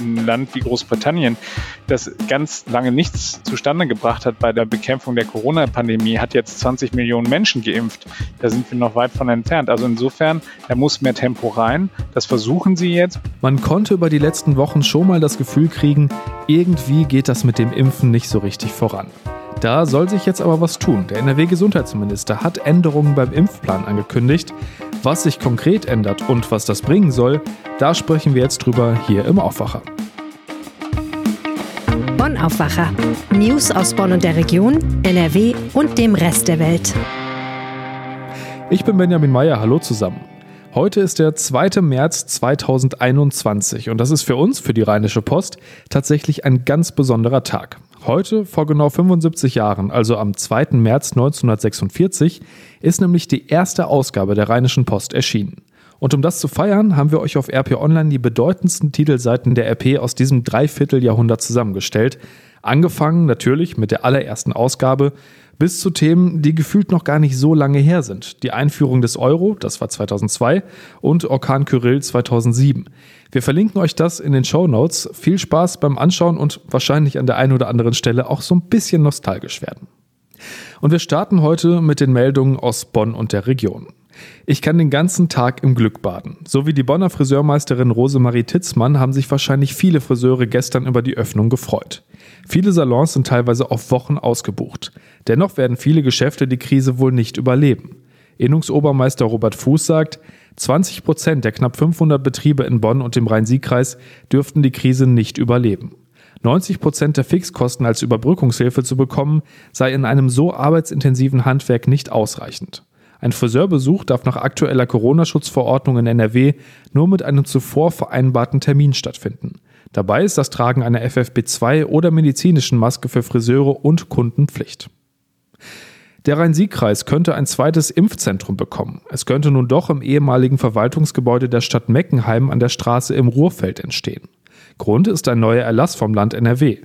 ein Land wie Großbritannien, das ganz lange nichts zustande gebracht hat bei der Bekämpfung der Corona-Pandemie, hat jetzt 20 Millionen Menschen geimpft. Da sind wir noch weit von entfernt. Also insofern, da muss mehr Tempo rein. Das versuchen sie jetzt. Man konnte über die letzten Wochen schon mal das Gefühl kriegen, irgendwie geht das mit dem Impfen nicht so richtig voran. Da soll sich jetzt aber was tun. Der NRW-Gesundheitsminister hat Änderungen beim Impfplan angekündigt. Was sich konkret ändert und was das bringen soll, da sprechen wir jetzt drüber hier im Aufwacher. Bonn Aufwacher. News aus Bonn und der Region, NRW und dem Rest der Welt. Ich bin Benjamin Meyer, hallo zusammen. Heute ist der 2. März 2021 und das ist für uns, für die Rheinische Post, tatsächlich ein ganz besonderer Tag. Heute, vor genau 75 Jahren, also am 2. März 1946, ist nämlich die erste Ausgabe der Rheinischen Post erschienen. Und um das zu feiern, haben wir euch auf RP Online die bedeutendsten Titelseiten der RP aus diesem Dreivierteljahrhundert zusammengestellt. Angefangen natürlich mit der allerersten Ausgabe, bis zu Themen, die gefühlt noch gar nicht so lange her sind. Die Einführung des Euro, das war 2002, und Orkan Kyrill 2007. Wir verlinken euch das in den Show Notes. Viel Spaß beim Anschauen und wahrscheinlich an der einen oder anderen Stelle auch so ein bisschen nostalgisch werden. Und wir starten heute mit den Meldungen aus Bonn und der Region. Ich kann den ganzen Tag im Glück baden. So wie die Bonner Friseurmeisterin Rosemarie Titzmann haben sich wahrscheinlich viele Friseure gestern über die Öffnung gefreut. Viele Salons sind teilweise auf Wochen ausgebucht. Dennoch werden viele Geschäfte die Krise wohl nicht überleben. Innungsobermeister Robert Fuß sagt, 20 Prozent der knapp 500 Betriebe in Bonn und dem Rhein-Sieg-Kreis dürften die Krise nicht überleben. 90 Prozent der Fixkosten als Überbrückungshilfe zu bekommen, sei in einem so arbeitsintensiven Handwerk nicht ausreichend. Ein Friseurbesuch darf nach aktueller Corona-Schutzverordnung in NRW nur mit einem zuvor vereinbarten Termin stattfinden. Dabei ist das Tragen einer FFP2 oder medizinischen Maske für Friseure und Kunden Pflicht. Der Rhein-Sieg-Kreis könnte ein zweites Impfzentrum bekommen. Es könnte nun doch im ehemaligen Verwaltungsgebäude der Stadt Meckenheim an der Straße im Ruhrfeld entstehen. Grund ist ein neuer Erlass vom Land NRW.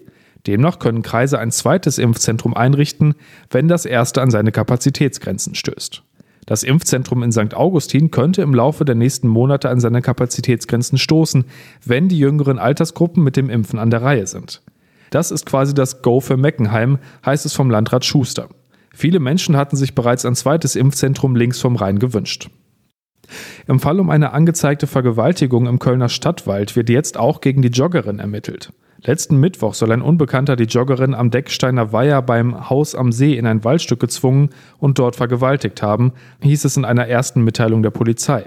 Demnach können Kreise ein zweites Impfzentrum einrichten, wenn das erste an seine Kapazitätsgrenzen stößt. Das Impfzentrum in St. Augustin könnte im Laufe der nächsten Monate an seine Kapazitätsgrenzen stoßen, wenn die jüngeren Altersgruppen mit dem Impfen an der Reihe sind. Das ist quasi das Go für Meckenheim, heißt es vom Landrat Schuster. Viele Menschen hatten sich bereits ein zweites Impfzentrum links vom Rhein gewünscht. Im Fall um eine angezeigte Vergewaltigung im Kölner Stadtwald wird jetzt auch gegen die Joggerin ermittelt. Letzten Mittwoch soll ein Unbekannter die Joggerin am Decksteiner Weiher beim Haus am See in ein Waldstück gezwungen und dort vergewaltigt haben, hieß es in einer ersten Mitteilung der Polizei.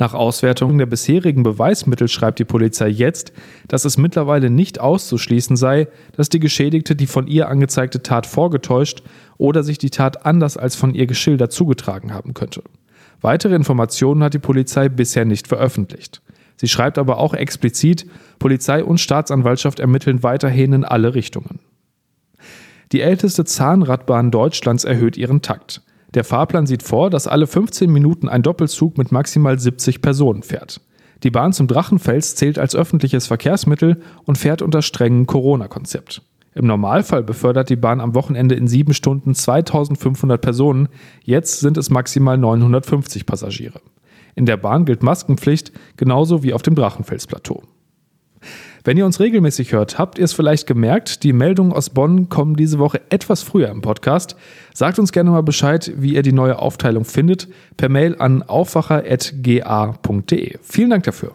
Nach Auswertung der bisherigen Beweismittel schreibt die Polizei jetzt, dass es mittlerweile nicht auszuschließen sei, dass die Geschädigte die von ihr angezeigte Tat vorgetäuscht oder sich die Tat anders als von ihr geschildert zugetragen haben könnte. Weitere Informationen hat die Polizei bisher nicht veröffentlicht. Sie schreibt aber auch explizit, Polizei und Staatsanwaltschaft ermitteln weiterhin in alle Richtungen. Die älteste Zahnradbahn Deutschlands erhöht ihren Takt. Der Fahrplan sieht vor, dass alle 15 Minuten ein Doppelzug mit maximal 70 Personen fährt. Die Bahn zum Drachenfels zählt als öffentliches Verkehrsmittel und fährt unter strengem Corona-Konzept. Im Normalfall befördert die Bahn am Wochenende in sieben Stunden 2500 Personen, jetzt sind es maximal 950 Passagiere. In der Bahn gilt Maskenpflicht, genauso wie auf dem Drachenfelsplateau. Wenn ihr uns regelmäßig hört, habt ihr es vielleicht gemerkt, die Meldungen aus Bonn kommen diese Woche etwas früher im Podcast. Sagt uns gerne mal Bescheid, wie ihr die neue Aufteilung findet, per Mail an aufwacher.ga.de. Vielen Dank dafür.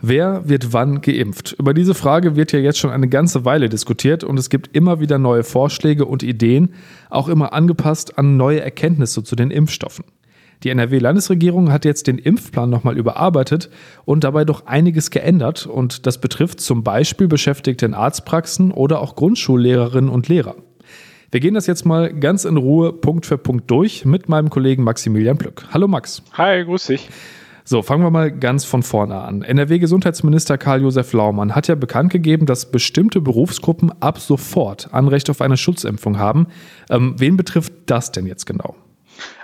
Wer wird wann geimpft? Über diese Frage wird ja jetzt schon eine ganze Weile diskutiert und es gibt immer wieder neue Vorschläge und Ideen, auch immer angepasst an neue Erkenntnisse zu den Impfstoffen. Die NRW-Landesregierung hat jetzt den Impfplan nochmal überarbeitet und dabei doch einiges geändert. Und das betrifft zum Beispiel Beschäftigte in Arztpraxen oder auch Grundschullehrerinnen und Lehrer. Wir gehen das jetzt mal ganz in Ruhe Punkt für Punkt durch mit meinem Kollegen Maximilian Plück. Hallo Max. Hi, grüß dich. So, fangen wir mal ganz von vorne an. NRW-Gesundheitsminister Karl-Josef Laumann hat ja bekannt gegeben, dass bestimmte Berufsgruppen ab sofort Anrecht auf eine Schutzimpfung haben. Ähm, wen betrifft das denn jetzt genau?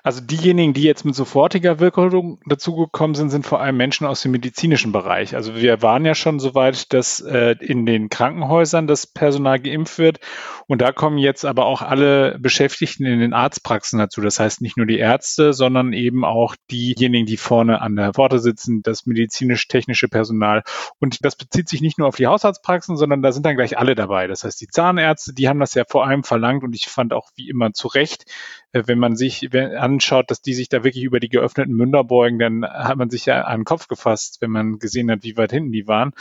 Also diejenigen, die jetzt mit sofortiger Wirkung dazugekommen sind, sind vor allem Menschen aus dem medizinischen Bereich. Also wir waren ja schon so weit, dass äh, in den Krankenhäusern das Personal geimpft wird. Und da kommen jetzt aber auch alle Beschäftigten in den Arztpraxen dazu. Das heißt nicht nur die Ärzte, sondern eben auch diejenigen, die vorne an der Pforte sitzen, das medizinisch-technische Personal. Und das bezieht sich nicht nur auf die Hausarztpraxen, sondern da sind dann gleich alle dabei. Das heißt, die Zahnärzte, die haben das ja vor allem verlangt und ich fand auch wie immer zu Recht, äh, wenn man sich anschaut, dass die sich da wirklich über die geöffneten Münder beugen, dann hat man sich ja den Kopf gefasst, wenn man gesehen hat, wie weit hinten die waren.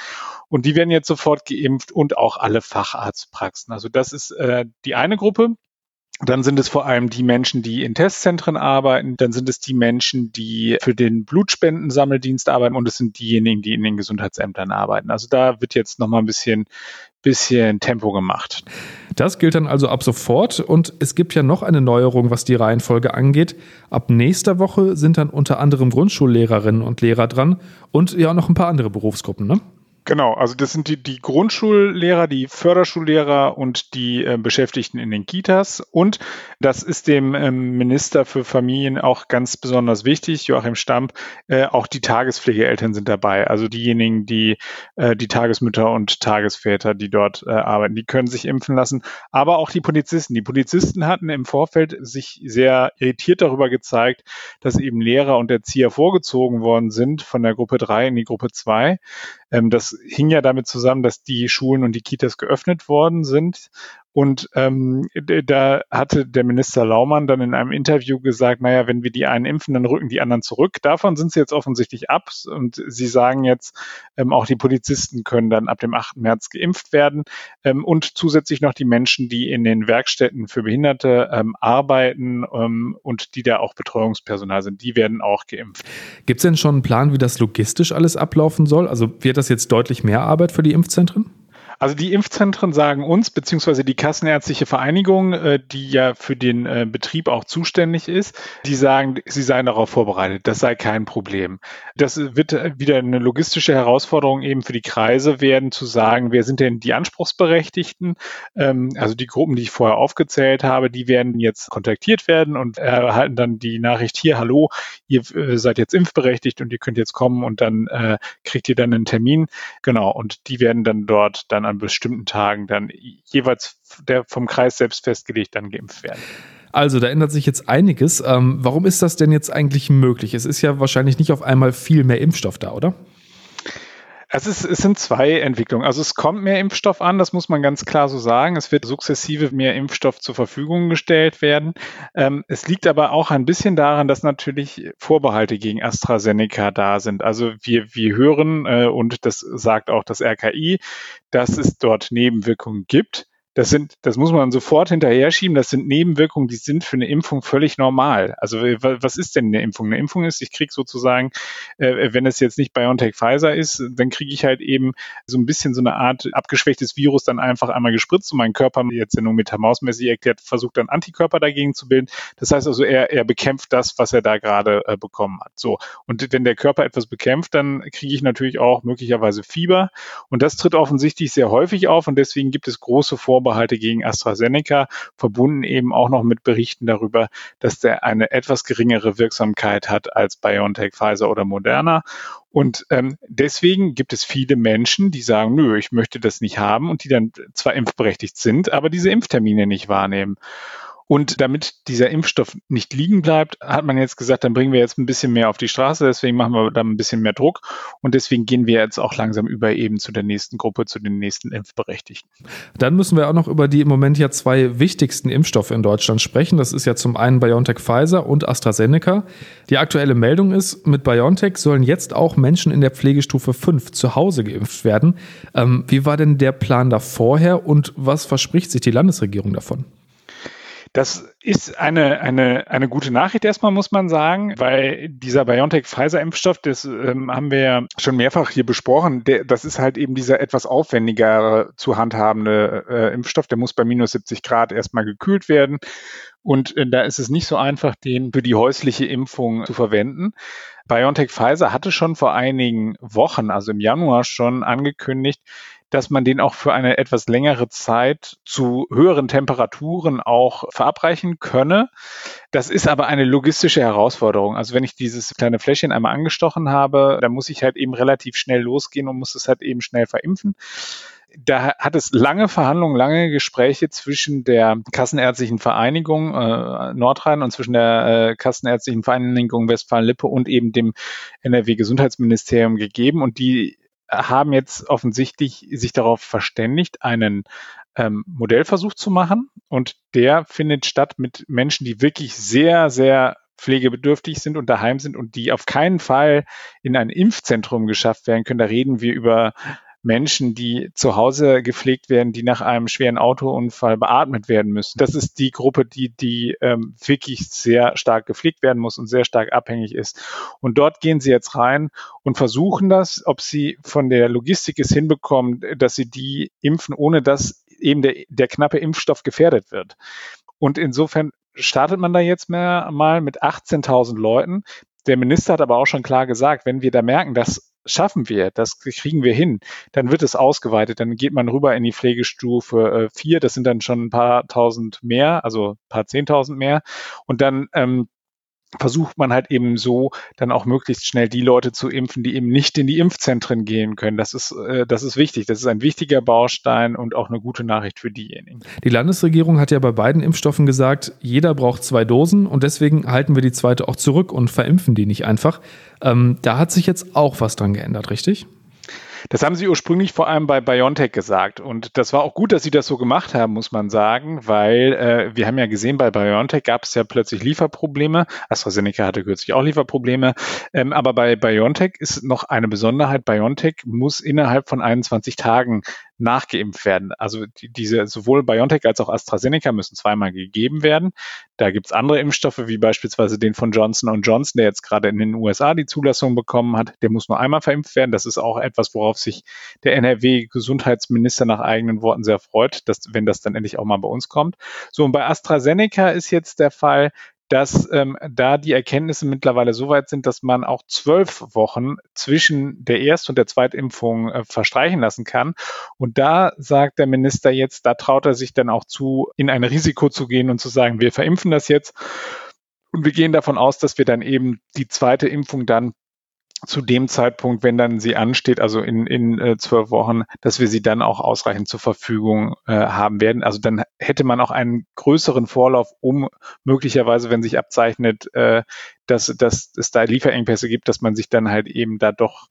Und die werden jetzt sofort geimpft und auch alle Facharztpraxen. Also das ist äh, die eine Gruppe. Dann sind es vor allem die Menschen, die in Testzentren arbeiten. Dann sind es die Menschen, die für den Blutspendensammeldienst arbeiten. Und es sind diejenigen, die in den Gesundheitsämtern arbeiten. Also da wird jetzt nochmal ein bisschen, bisschen Tempo gemacht. Das gilt dann also ab sofort. Und es gibt ja noch eine Neuerung, was die Reihenfolge angeht. Ab nächster Woche sind dann unter anderem Grundschullehrerinnen und Lehrer dran und ja noch ein paar andere Berufsgruppen, ne? Genau, also das sind die, die Grundschullehrer, die Förderschullehrer und die äh, Beschäftigten in den Kitas. Und das ist dem ähm, Minister für Familien auch ganz besonders wichtig, Joachim Stamp, äh, auch die Tagespflegeeltern sind dabei. Also diejenigen, die äh, die Tagesmütter und Tagesväter, die dort äh, arbeiten, die können sich impfen lassen. Aber auch die Polizisten. Die Polizisten hatten im Vorfeld sich sehr irritiert darüber gezeigt, dass eben Lehrer und Erzieher vorgezogen worden sind von der Gruppe 3 in die Gruppe 2. Ähm, das hing ja damit zusammen, dass die Schulen und die Kitas geöffnet worden sind und ähm, da hatte der Minister Laumann dann in einem Interview gesagt, naja, wenn wir die einen impfen, dann rücken die anderen zurück. Davon sind sie jetzt offensichtlich ab. Und sie sagen jetzt, ähm, auch die Polizisten können dann ab dem 8. März geimpft werden. Ähm, und zusätzlich noch die Menschen, die in den Werkstätten für Behinderte ähm, arbeiten ähm, und die da auch Betreuungspersonal sind, die werden auch geimpft. Gibt es denn schon einen Plan, wie das logistisch alles ablaufen soll? Also wird das jetzt deutlich mehr Arbeit für die Impfzentren? Also die Impfzentren sagen uns, beziehungsweise die Kassenärztliche Vereinigung, äh, die ja für den äh, Betrieb auch zuständig ist, die sagen, sie seien darauf vorbereitet. Das sei kein Problem. Das wird wieder eine logistische Herausforderung eben für die Kreise werden, zu sagen, wer sind denn die Anspruchsberechtigten? Ähm, also die Gruppen, die ich vorher aufgezählt habe, die werden jetzt kontaktiert werden und erhalten dann die Nachricht hier, hallo, ihr äh, seid jetzt impfberechtigt und ihr könnt jetzt kommen und dann äh, kriegt ihr dann einen Termin. Genau. Und die werden dann dort dann an bestimmten Tagen dann jeweils der vom Kreis selbst festgelegt dann geimpft werden. Also, da ändert sich jetzt einiges. Ähm, warum ist das denn jetzt eigentlich möglich? Es ist ja wahrscheinlich nicht auf einmal viel mehr Impfstoff da, oder? Es, ist, es sind zwei Entwicklungen. Also es kommt mehr Impfstoff an, das muss man ganz klar so sagen. Es wird sukzessive mehr Impfstoff zur Verfügung gestellt werden. Ähm, es liegt aber auch ein bisschen daran, dass natürlich Vorbehalte gegen AstraZeneca da sind. Also wir, wir hören, äh, und das sagt auch das RKI, dass es dort Nebenwirkungen gibt. Das sind, das muss man sofort hinterher schieben. Das sind Nebenwirkungen, die sind für eine Impfung völlig normal. Also was ist denn eine Impfung? Eine Impfung ist, ich kriege sozusagen, äh, wenn es jetzt nicht BioNTech Pfizer ist, dann kriege ich halt eben so ein bisschen so eine Art abgeschwächtes Virus dann einfach einmal gespritzt und mein Körper jetzt ja nur metamausmäßig erklärt, versucht dann Antikörper dagegen zu bilden. Das heißt also, er, er bekämpft das, was er da gerade äh, bekommen hat. So. Und wenn der Körper etwas bekämpft, dann kriege ich natürlich auch möglicherweise Fieber. Und das tritt offensichtlich sehr häufig auf und deswegen gibt es große Vorbehalte Vorbehalte gegen AstraZeneca, verbunden eben auch noch mit Berichten darüber, dass der eine etwas geringere Wirksamkeit hat als BioNTech, Pfizer oder Moderna. Und ähm, deswegen gibt es viele Menschen, die sagen, nö, ich möchte das nicht haben und die dann zwar impfberechtigt sind, aber diese Impftermine nicht wahrnehmen. Und damit dieser Impfstoff nicht liegen bleibt, hat man jetzt gesagt, dann bringen wir jetzt ein bisschen mehr auf die Straße, deswegen machen wir da ein bisschen mehr Druck und deswegen gehen wir jetzt auch langsam über eben zu der nächsten Gruppe, zu den nächsten Impfberechtigten. Dann müssen wir auch noch über die im Moment ja zwei wichtigsten Impfstoffe in Deutschland sprechen. Das ist ja zum einen BioNTech Pfizer und AstraZeneca. Die aktuelle Meldung ist, mit BioNTech sollen jetzt auch Menschen in der Pflegestufe 5 zu Hause geimpft werden. Ähm, wie war denn der Plan da vorher und was verspricht sich die Landesregierung davon? Das ist eine, eine, eine gute Nachricht erstmal, muss man sagen, weil dieser BioNTech-Pfizer-Impfstoff, das ähm, haben wir ja schon mehrfach hier besprochen, der, das ist halt eben dieser etwas aufwendiger zu handhabende äh, Impfstoff, der muss bei minus 70 Grad erstmal gekühlt werden. Und äh, da ist es nicht so einfach, den für die häusliche Impfung zu verwenden. BioNTech Pfizer hatte schon vor einigen Wochen, also im Januar schon angekündigt, dass man den auch für eine etwas längere Zeit zu höheren Temperaturen auch verabreichen könne. Das ist aber eine logistische Herausforderung. Also wenn ich dieses kleine Fläschchen einmal angestochen habe, dann muss ich halt eben relativ schnell losgehen und muss es halt eben schnell verimpfen da hat es lange Verhandlungen, lange Gespräche zwischen der Kassenärztlichen Vereinigung äh, Nordrhein und zwischen der äh, Kassenärztlichen Vereinigung Westfalen-Lippe und eben dem NRW-Gesundheitsministerium gegeben. Und die haben jetzt offensichtlich sich darauf verständigt, einen ähm, Modellversuch zu machen. Und der findet statt mit Menschen, die wirklich sehr, sehr pflegebedürftig sind und daheim sind und die auf keinen Fall in ein Impfzentrum geschafft werden können. Da reden wir über Menschen, die zu Hause gepflegt werden, die nach einem schweren Autounfall beatmet werden müssen. Das ist die Gruppe, die, die ähm, wirklich sehr stark gepflegt werden muss und sehr stark abhängig ist. Und dort gehen sie jetzt rein und versuchen das, ob sie von der Logistik es hinbekommen, dass sie die impfen, ohne dass eben der, der knappe Impfstoff gefährdet wird. Und insofern startet man da jetzt mehr, mal mit 18.000 Leuten. Der Minister hat aber auch schon klar gesagt, wenn wir da merken, dass schaffen wir, das kriegen wir hin, dann wird es ausgeweitet, dann geht man rüber in die Pflegestufe 4, äh, das sind dann schon ein paar tausend mehr, also ein paar zehntausend mehr. Und dann ähm, versucht man halt eben so dann auch möglichst schnell die Leute zu impfen, die eben nicht in die Impfzentren gehen können. Das ist, äh, das ist wichtig. Das ist ein wichtiger Baustein und auch eine gute Nachricht für diejenigen. Die Landesregierung hat ja bei beiden Impfstoffen gesagt, jeder braucht zwei Dosen und deswegen halten wir die zweite auch zurück und verimpfen die nicht einfach. Ähm, da hat sich jetzt auch was dran geändert, richtig? Das haben sie ursprünglich vor allem bei BioNTech gesagt. Und das war auch gut, dass sie das so gemacht haben, muss man sagen, weil äh, wir haben ja gesehen, bei BioNTech gab es ja plötzlich Lieferprobleme. AstraZeneca hatte kürzlich auch Lieferprobleme. Ähm, aber bei BioNTech ist noch eine Besonderheit. BioNTech muss innerhalb von 21 Tagen nachgeimpft werden. Also die, diese sowohl BioNTech als auch AstraZeneca müssen zweimal gegeben werden. Da gibt's andere Impfstoffe, wie beispielsweise den von Johnson Johnson, der jetzt gerade in den USA die Zulassung bekommen hat. Der muss nur einmal verimpft werden. Das ist auch etwas, worauf sich der NRW-Gesundheitsminister nach eigenen Worten sehr freut, dass, wenn das dann endlich auch mal bei uns kommt. So, und bei AstraZeneca ist jetzt der Fall, dass ähm, da die Erkenntnisse mittlerweile so weit sind, dass man auch zwölf Wochen zwischen der Erst- und der Zweitimpfung äh, verstreichen lassen kann. Und da sagt der Minister jetzt, da traut er sich dann auch zu, in ein Risiko zu gehen und zu sagen, wir verimpfen das jetzt. Und wir gehen davon aus, dass wir dann eben die zweite Impfung dann zu dem Zeitpunkt, wenn dann sie ansteht, also in, in äh, zwölf Wochen, dass wir sie dann auch ausreichend zur Verfügung äh, haben werden. Also dann hätte man auch einen größeren Vorlauf, um möglicherweise, wenn sich abzeichnet, äh, dass, dass es da Lieferengpässe gibt, dass man sich dann halt eben da doch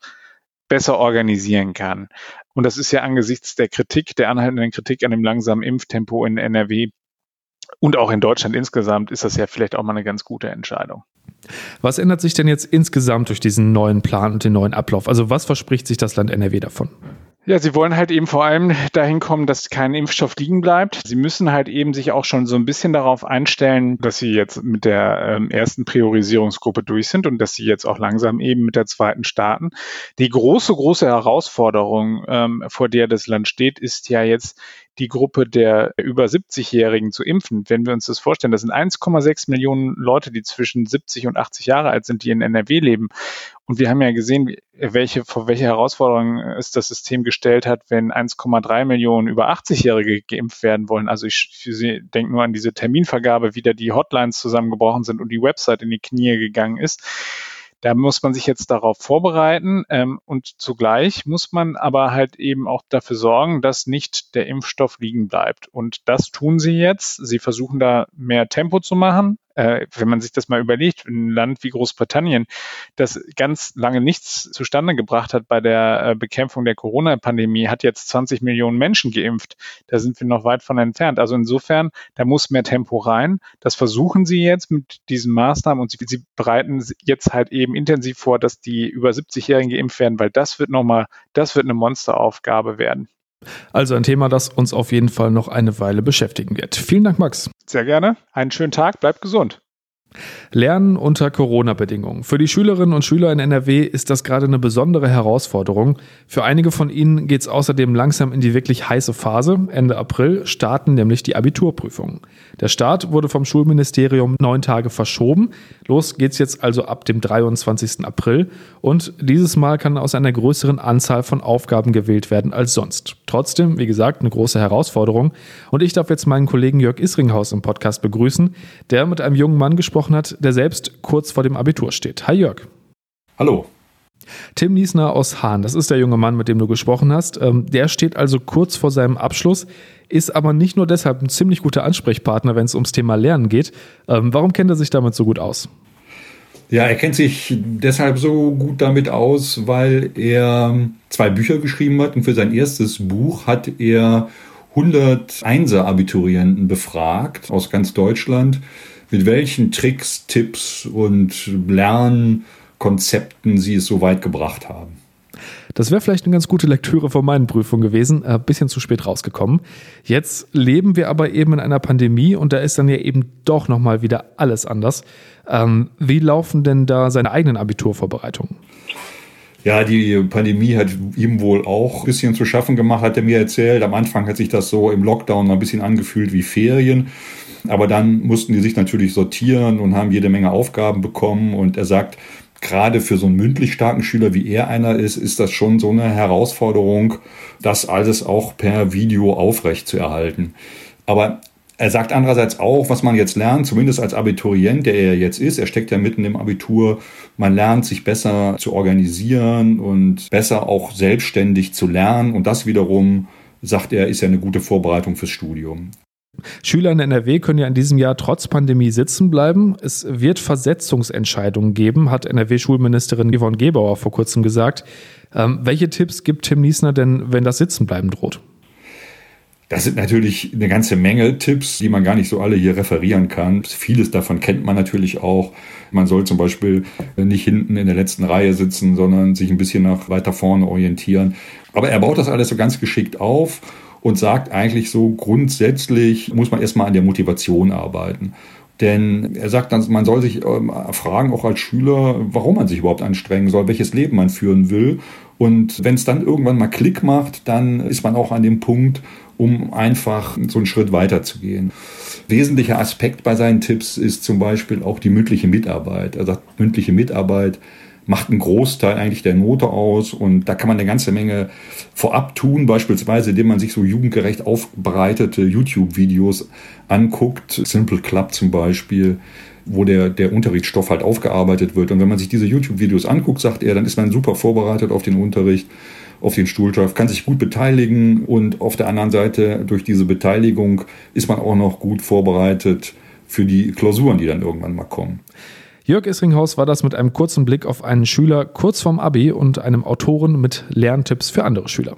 besser organisieren kann. Und das ist ja angesichts der Kritik, der anhaltenden Kritik an dem langsamen Impftempo in NRW und auch in Deutschland insgesamt, ist das ja vielleicht auch mal eine ganz gute Entscheidung. Was ändert sich denn jetzt insgesamt durch diesen neuen Plan und den neuen Ablauf? Also was verspricht sich das Land NRW davon? Ja, sie wollen halt eben vor allem dahin kommen, dass kein Impfstoff liegen bleibt. Sie müssen halt eben sich auch schon so ein bisschen darauf einstellen, dass sie jetzt mit der ähm, ersten Priorisierungsgruppe durch sind und dass sie jetzt auch langsam eben mit der zweiten starten. Die große, große Herausforderung, ähm, vor der das Land steht, ist ja jetzt die Gruppe der über 70-Jährigen zu impfen. Wenn wir uns das vorstellen, das sind 1,6 Millionen Leute, die zwischen 70 und 80 Jahre alt sind, die in NRW leben. Und wir haben ja gesehen, welche, vor welche Herausforderungen es das System gestellt hat, wenn 1,3 Millionen über 80-Jährige geimpft werden wollen. Also ich, ich denke nur an diese Terminvergabe, wie da die Hotlines zusammengebrochen sind und die Website in die Knie gegangen ist. Da muss man sich jetzt darauf vorbereiten ähm, und zugleich muss man aber halt eben auch dafür sorgen, dass nicht der Impfstoff liegen bleibt. Und das tun sie jetzt. Sie versuchen da mehr Tempo zu machen äh, wenn man sich das mal überlegt, ein Land wie Großbritannien, das ganz lange nichts zustande gebracht hat bei der äh, Bekämpfung der Corona-Pandemie, hat jetzt 20 Millionen Menschen geimpft. Da sind wir noch weit von entfernt. Also insofern, da muss mehr Tempo rein. Das versuchen sie jetzt mit diesen Maßnahmen und sie, sie bereiten jetzt halt eben intensiv vor, dass die über 70-Jährigen geimpft werden, weil das wird nochmal, das wird eine Monsteraufgabe werden. Also ein Thema, das uns auf jeden Fall noch eine Weile beschäftigen wird. Vielen Dank, Max. Sehr gerne. Einen schönen Tag. Bleibt gesund. Lernen unter Corona-Bedingungen. Für die Schülerinnen und Schüler in NRW ist das gerade eine besondere Herausforderung. Für einige von ihnen geht es außerdem langsam in die wirklich heiße Phase. Ende April starten nämlich die Abiturprüfungen. Der Start wurde vom Schulministerium neun Tage verschoben. Los geht's jetzt also ab dem 23. April. Und dieses Mal kann aus einer größeren Anzahl von Aufgaben gewählt werden als sonst. Trotzdem, wie gesagt, eine große Herausforderung. Und ich darf jetzt meinen Kollegen Jörg Isringhaus im Podcast begrüßen, der mit einem jungen Mann gesprochen hat, der selbst kurz vor dem Abitur steht. Hi Jörg. Hallo. Tim Niesner aus Hahn, das ist der junge Mann, mit dem du gesprochen hast. Ähm, der steht also kurz vor seinem Abschluss, ist aber nicht nur deshalb ein ziemlich guter Ansprechpartner, wenn es ums Thema Lernen geht. Ähm, warum kennt er sich damit so gut aus? Ja, er kennt sich deshalb so gut damit aus, weil er zwei Bücher geschrieben hat und für sein erstes Buch hat er 101er Abiturienten befragt aus ganz Deutschland, mit welchen Tricks, Tipps und Lernkonzepten sie es so weit gebracht haben. Das wäre vielleicht eine ganz gute Lektüre von meinen Prüfungen gewesen, ein äh, bisschen zu spät rausgekommen. Jetzt leben wir aber eben in einer Pandemie und da ist dann ja eben doch nochmal wieder alles anders. Ähm, wie laufen denn da seine eigenen Abiturvorbereitungen? Ja, die Pandemie hat ihm wohl auch ein bisschen zu schaffen gemacht, hat er mir erzählt. Am Anfang hat sich das so im Lockdown ein bisschen angefühlt wie Ferien. Aber dann mussten die sich natürlich sortieren und haben jede Menge Aufgaben bekommen. Und er sagt, gerade für so einen mündlich starken Schüler, wie er einer ist, ist das schon so eine Herausforderung, das alles auch per Video aufrecht zu erhalten. Aber er sagt andererseits auch, was man jetzt lernt, zumindest als Abiturient, der er jetzt ist, er steckt ja mitten im Abitur, man lernt sich besser zu organisieren und besser auch selbstständig zu lernen. Und das wiederum, sagt er, ist ja eine gute Vorbereitung fürs Studium. Schüler in NRW können ja in diesem Jahr trotz Pandemie sitzen bleiben. Es wird Versetzungsentscheidungen geben, hat NRW-Schulministerin Yvonne Gebauer vor kurzem gesagt. Ähm, welche Tipps gibt Tim Niesner denn, wenn das Sitzenbleiben droht? Das sind natürlich eine ganze Menge Tipps, die man gar nicht so alle hier referieren kann. Vieles davon kennt man natürlich auch. Man soll zum Beispiel nicht hinten in der letzten Reihe sitzen, sondern sich ein bisschen nach weiter vorne orientieren. Aber er baut das alles so ganz geschickt auf und sagt eigentlich so, grundsätzlich muss man erstmal an der Motivation arbeiten. Denn er sagt dann, man soll sich ähm, fragen, auch als Schüler, warum man sich überhaupt anstrengen soll, welches Leben man führen will. Und wenn es dann irgendwann mal Klick macht, dann ist man auch an dem Punkt, um einfach so einen Schritt weiter zu gehen. Wesentlicher Aspekt bei seinen Tipps ist zum Beispiel auch die mündliche Mitarbeit. Er sagt, mündliche Mitarbeit macht einen Großteil eigentlich der Note aus und da kann man eine ganze Menge vorab tun, beispielsweise indem man sich so jugendgerecht aufbereitete YouTube-Videos anguckt, Simple Club zum Beispiel, wo der, der Unterrichtsstoff halt aufgearbeitet wird. Und wenn man sich diese YouTube-Videos anguckt, sagt er, dann ist man super vorbereitet auf den Unterricht, auf den Stuhlstoff, kann sich gut beteiligen und auf der anderen Seite durch diese Beteiligung ist man auch noch gut vorbereitet für die Klausuren, die dann irgendwann mal kommen. Jörg Isringhaus war das mit einem kurzen Blick auf einen Schüler kurz vorm Abi und einem Autoren mit Lerntipps für andere Schüler.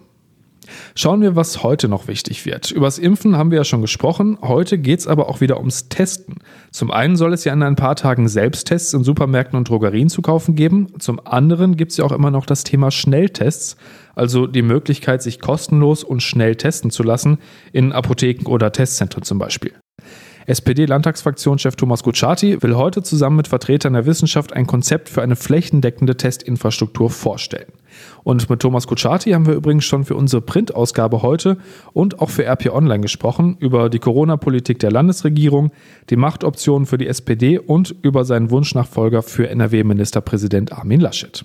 Schauen wir, was heute noch wichtig wird. Übers Impfen haben wir ja schon gesprochen. Heute geht es aber auch wieder ums Testen. Zum einen soll es ja in ein paar Tagen Selbsttests in Supermärkten und Drogerien zu kaufen geben. Zum anderen gibt es ja auch immer noch das Thema Schnelltests, also die Möglichkeit, sich kostenlos und schnell testen zu lassen, in Apotheken oder Testzentren zum Beispiel. SPD-Landtagsfraktionschef Thomas Kutschaty will heute zusammen mit Vertretern der Wissenschaft ein Konzept für eine flächendeckende Testinfrastruktur vorstellen. Und mit Thomas Kutschaty haben wir übrigens schon für unsere Printausgabe heute und auch für RP Online gesprochen über die Corona-Politik der Landesregierung, die Machtoptionen für die SPD und über seinen Wunschnachfolger für NRW-Ministerpräsident Armin Laschet.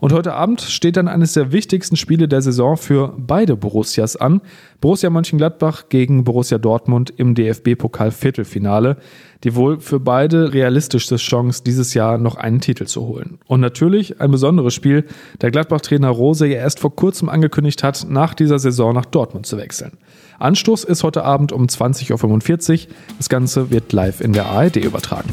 Und heute Abend steht dann eines der wichtigsten Spiele der Saison für beide Borussias an. Borussia Mönchengladbach gegen Borussia Dortmund im DFB-Pokal-Viertelfinale. Die wohl für beide realistischste Chance, dieses Jahr noch einen Titel zu holen. Und natürlich ein besonderes Spiel, der Gladbach-Trainer Rose ja erst vor kurzem angekündigt hat, nach dieser Saison nach Dortmund zu wechseln. Anstoß ist heute Abend um 20.45 Uhr. Das Ganze wird live in der ARD übertragen.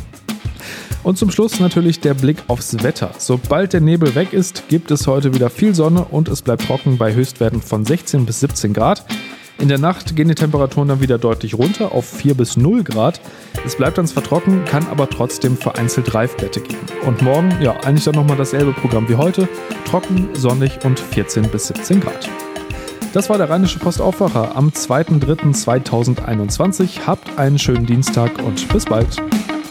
Und zum Schluss natürlich der Blick aufs Wetter. Sobald der Nebel weg ist, gibt es heute wieder viel Sonne und es bleibt trocken bei Höchstwerten von 16 bis 17 Grad. In der Nacht gehen die Temperaturen dann wieder deutlich runter auf 4 bis 0 Grad. Es bleibt dann zwar trocken, kann aber trotzdem vereinzelt Reifblätte geben. Und morgen, ja, eigentlich dann nochmal dasselbe Programm wie heute. Trocken, sonnig und 14 bis 17 Grad. Das war der Rheinische Postaufwacher am 2.3.2021. Habt einen schönen Dienstag und bis bald.